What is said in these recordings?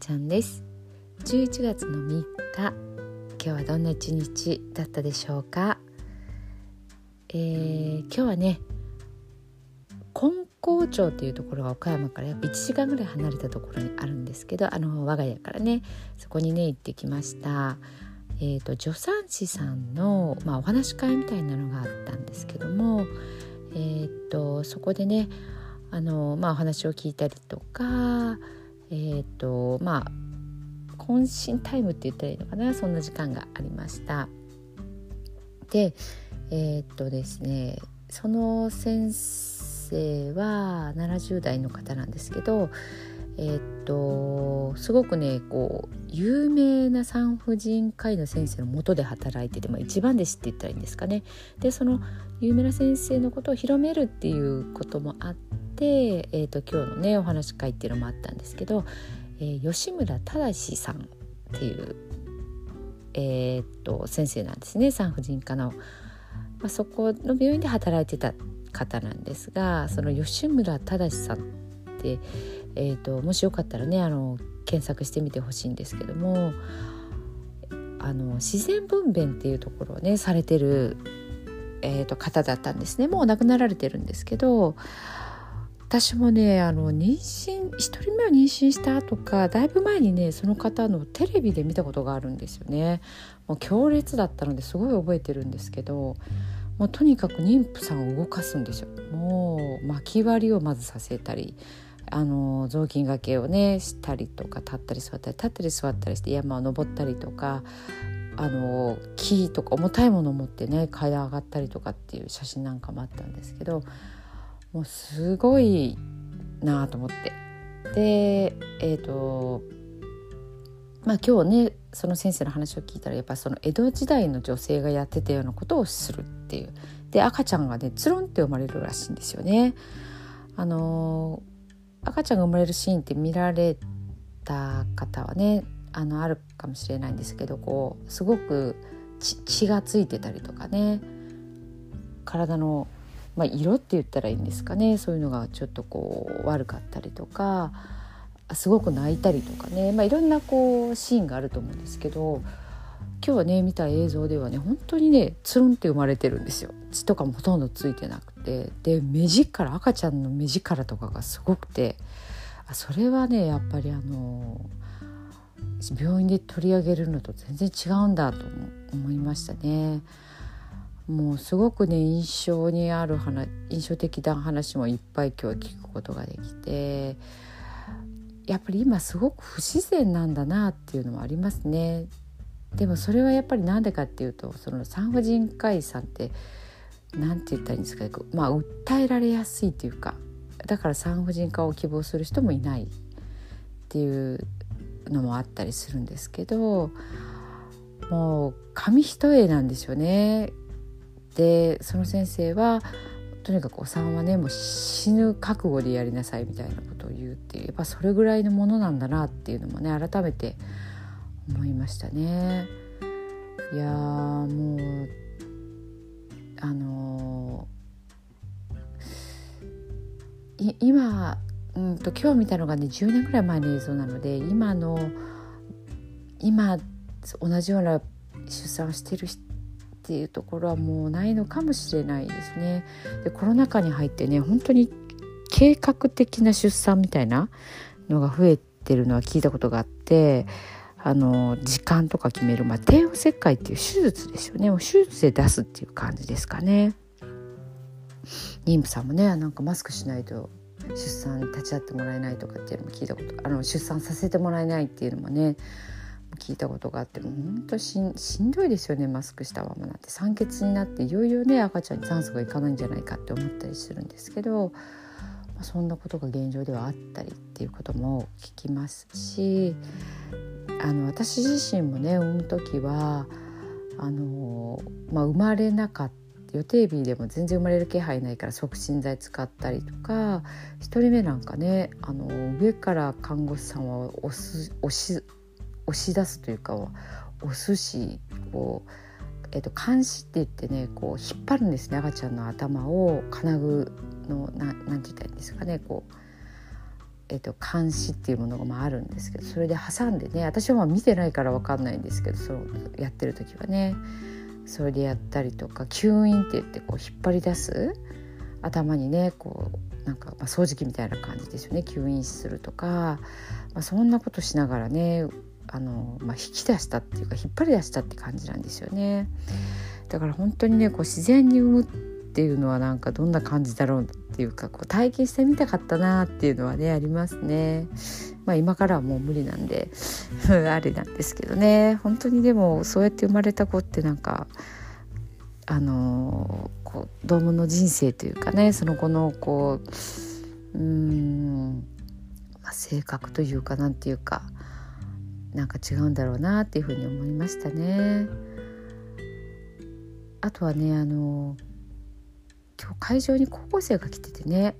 ちゃんです。11月の3日。今日はどんな一日だったでしょうか、えー、今日はね金光町っていうところが岡山から約1時間ぐらい離れたところにあるんですけどあの我が家からねそこにね行ってきました。えーと、助産師さんの、まあ、お話し会みたいなのがあったんですけども、えーとそこでねあの、まあ、お話を聞いたりとかえっ、ー、とまあ渾身タイムって言ったらいいのかな？そんな時間がありました。でえっ、ー、とですねその先生は70代の方なんですけどえっとすごくねこう有名な産婦人科医の先生のもとで働いてて、まあ、一番弟子って言ったらいいんですかねでその有名な先生のことを広めるっていうこともあって、えーと、今日のねお話会っていうのもあったんですけど、えー、吉村忠さんっていう、えーと、先生なんですね産婦人科の、まあ、そこの病院で働いてた方なんですがその吉村忠さんって、えーと、もしよかったらねあの検索してみてほしいんですけどもあの自然分娩っていうところをねされてる、えーと、方だったんですね。もう亡くなられてるんですけど私もねあの妊娠1人目を妊娠した後かだいぶ前にねその方のテレビで見たことがあるんですよね。もう強烈だったのですごい覚えてるんですけどもうとにかく妊婦さんを動かすんですよ。もう巻き割りをまずさせたりあの雑巾がけをねしたりとか立ったり座ったり立ったり座ったりして山を登ったりとかあの木とか重たいものを持ってね階段上がったりとかっていう写真なんかもあったんですけどもうすごいなと思って。でえっ、ー、とまあ今日ねその先生の話を聞いたらやっぱその江戸時代の女性がやってたようなことをするっていうで赤ちゃんがねつるんって生まれるらしいんですよね。あの赤ちゃんが生まれるシーンって見られた方はねあのあるかもしれないんですけどこうすごく血がついてたりとかね体の、まあ、色って言ったらいいんですかね。そういうのがちょっとこう悪かったりとかすごく泣いたりとかね、まあ、いろんなこうシーンがあると思うんですけど今日はね見た映像ではね本当にねつるんって生まれてるんですよ。血とかもほとんどついてなくて。で目力赤ちゃんの目力とかがすごくて。あそれはねやっぱりあの病院で取り上げるのと全然違うんだと思いましたね。もうすごくね印象にある話印象的な話もいっぱい今日は聞くことができてやっぱり今すごく不自然なんだなっていうのもありますね。でもそれはやっぱり何でかっていうとその産婦人科医さんって何て言ったらいいんですかまあ訴えられやすいというかだから産婦人科を希望する人もいないっていうのもあったりするんですけどもう紙一重なんですよね。でその先生はとにかくお産はねもう死ぬ覚悟でやりなさいみたいなことを言うっていうやっぱそれぐらいのものなんだなっていうのもね改めて思いましたね。いやもうあのー、今うんと今日見たのがね10年ぐらい前の映像なので今の今同じような出産をしてる人っていうところはもうないのかもしれないですね。でコロナ禍に入ってね本当に計画的な出産みたいなのが増えてるのは聞いたことがあって。あの時間とか決める、まあ、帝王切開っていう手術ですよねもう手術で出すっていう感じですかね妊婦さんもねなんかマスクしないと出産に立ち会ってもらえないとかっていうのも聞いたことあの出産させてもらえないっていうのもね聞いたことがあっても本当しんしんどいですよね。マスクしたままなんて。酸欠になっていよいよね赤ちゃんに酸素がいかないんじゃないかって思ったりするんですけど、まあ、そんなことが現状ではあったりっていうことも聞きますしあの私自身もね産む時はあの、まあ、生まれなかった予定日でも全然生まれる気配ないから促進剤使ったりとか1人目なんかねあの上から看護師さんは押す押し押し出すというか押すしこう、えーと、監視って言ってねこう引っ張るんですね赤ちゃんの頭を金具のななんて言ったらいいんですかねこうえーと、監視っていうものがまああるんですけどそれで挟んでね私はまあ見てないから分かんないんですけどそのやってる時はね。それでやったりとか吸引って言ってこう引っ張り出す頭にねこうなんかまあ掃除機みたいな感じですよね吸引するとか、まあ、そんなことしながらねあの、まあ、引き出したっていうか引っ張り出したって感じなんですよね。だから本当にねこう自然に産むっていうのはなんかどんな感じだろうっていうかこう体験してみたかったなっていうのはねありますね。まあ今からはもう無理なんで あれなんですけどね本当にでもそうやって生まれた子ってなんかあのこう子供の人生というかねその子のこううん、まあ、性格というかなんていうかなんか違うんだろうなっていうふうに思いましたね。あとはねあの今日会場に高校生が来ててね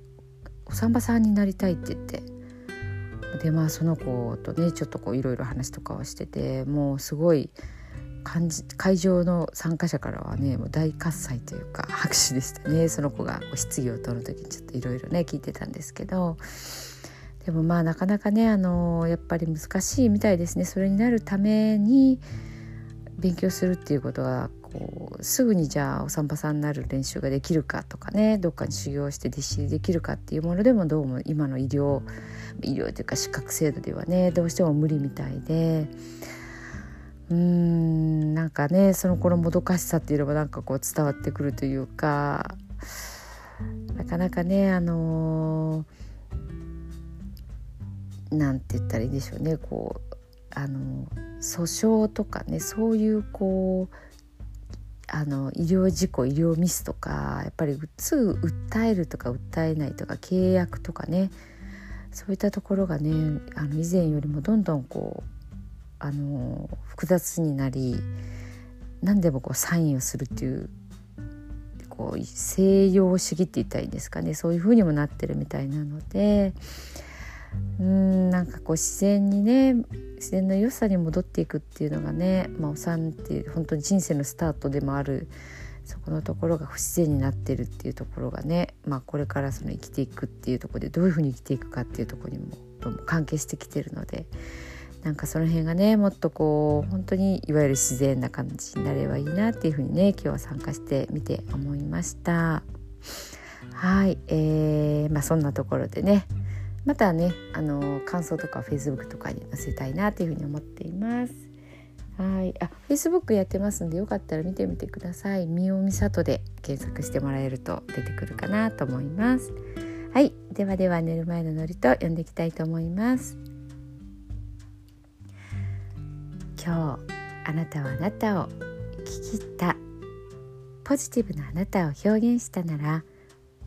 お産婆さんになりたいって言って。でまあその子とねちょっとこういろいろ話とかをしててもうすごい感じ会場の参加者からはねもう大喝采というか拍手でしたね。その子が質疑を取る時にちょっといろいろね聞いてたんですけど。でもまあなかなかねあのやっぱり難しいみたいですねそれになるために勉強するっていうことはこうすぐにじゃあお産婆さんになる練習ができるかとかねどっかに修行して弟子できるかっていうものでもどうも今の医療医療というか資格制度ではねどうしても無理みたいで。うーんなんかねその子のもどかしさっていうのもなんかこう伝わってくるというかなかなかねあのー、なんて言ったらいいでしょうね。こうあの訴訟とかねそういうこうあの医療事故医療ミスとかやっぱりすぐ訴えるとか訴えないとか契約とかねそういったところがねあの以前よりもどんどんこうあの複雑になり何でもこうサインをするっていうこう西洋主義って言ったらいいんですかね。そういう風にもなってるみたいなのでうんなんかこう自然にね自然の良さに戻っていくっていうのがね、まあ、お産っていう本当に人生のスタートでもあるそこのところが不自然になってるっていうところがね、まあ、これからその生きていくっていうところでどういうふうに生きていくかっていうところにも関係してきてるのでなんかその辺がねもっとこう本当にいわゆる自然な感じになればいいなっていうふうにね今日は参加してみて思いました。はい、えーまあ、そんなところでねまたねあの感想とか Facebook とかに載せたいなというふうに思っています。はいあ Facebook やってますんでよかったら見てみてください。みおみさとで検索してもらえると出てくるかなと思います。はいではでは寝る前のノリと読んでいきたいと思います。今日あなたはあなたを生きたポジティブなあなたを表現したなら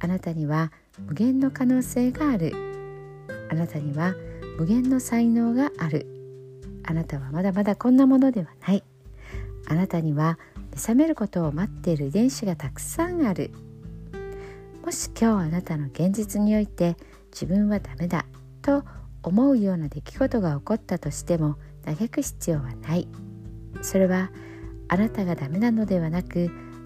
あなたには無限の可能性がある。あなたには無限の才能がある。あなたはまだまだこんなものではない。あなたには目覚めることを待っている遺伝子がたくさんある。もし今日あなたの現実において自分はダメだと思うような出来事が起こったとしても嘆く必要はない。それはあなたがダメなのではなく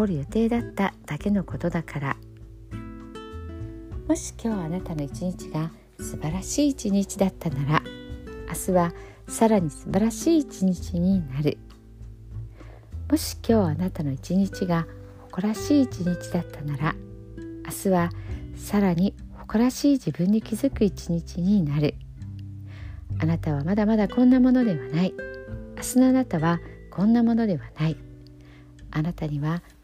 こる予定だっただけのことだから。もし今日あなたの一日が素晴らしい一日だったなら明日はさらに素晴らしい一日になる。もし今日あなたの一日が誇らしい一日だったなら明日はさらに誇らしい自分に気づく一日になる。あなたはまだまだこんなものではない。明日のあなたはこんなものではない。あなたには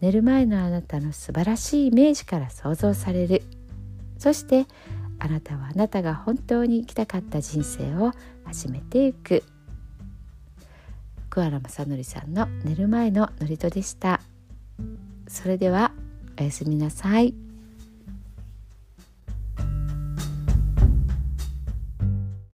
寝る前のあなたの素晴らしいイメージから想像される。そしてあなたはあなたが本当に生きたかった人生を始めていく。桑原正則さんの寝る前の祝詞でした。それではおやすみなさい。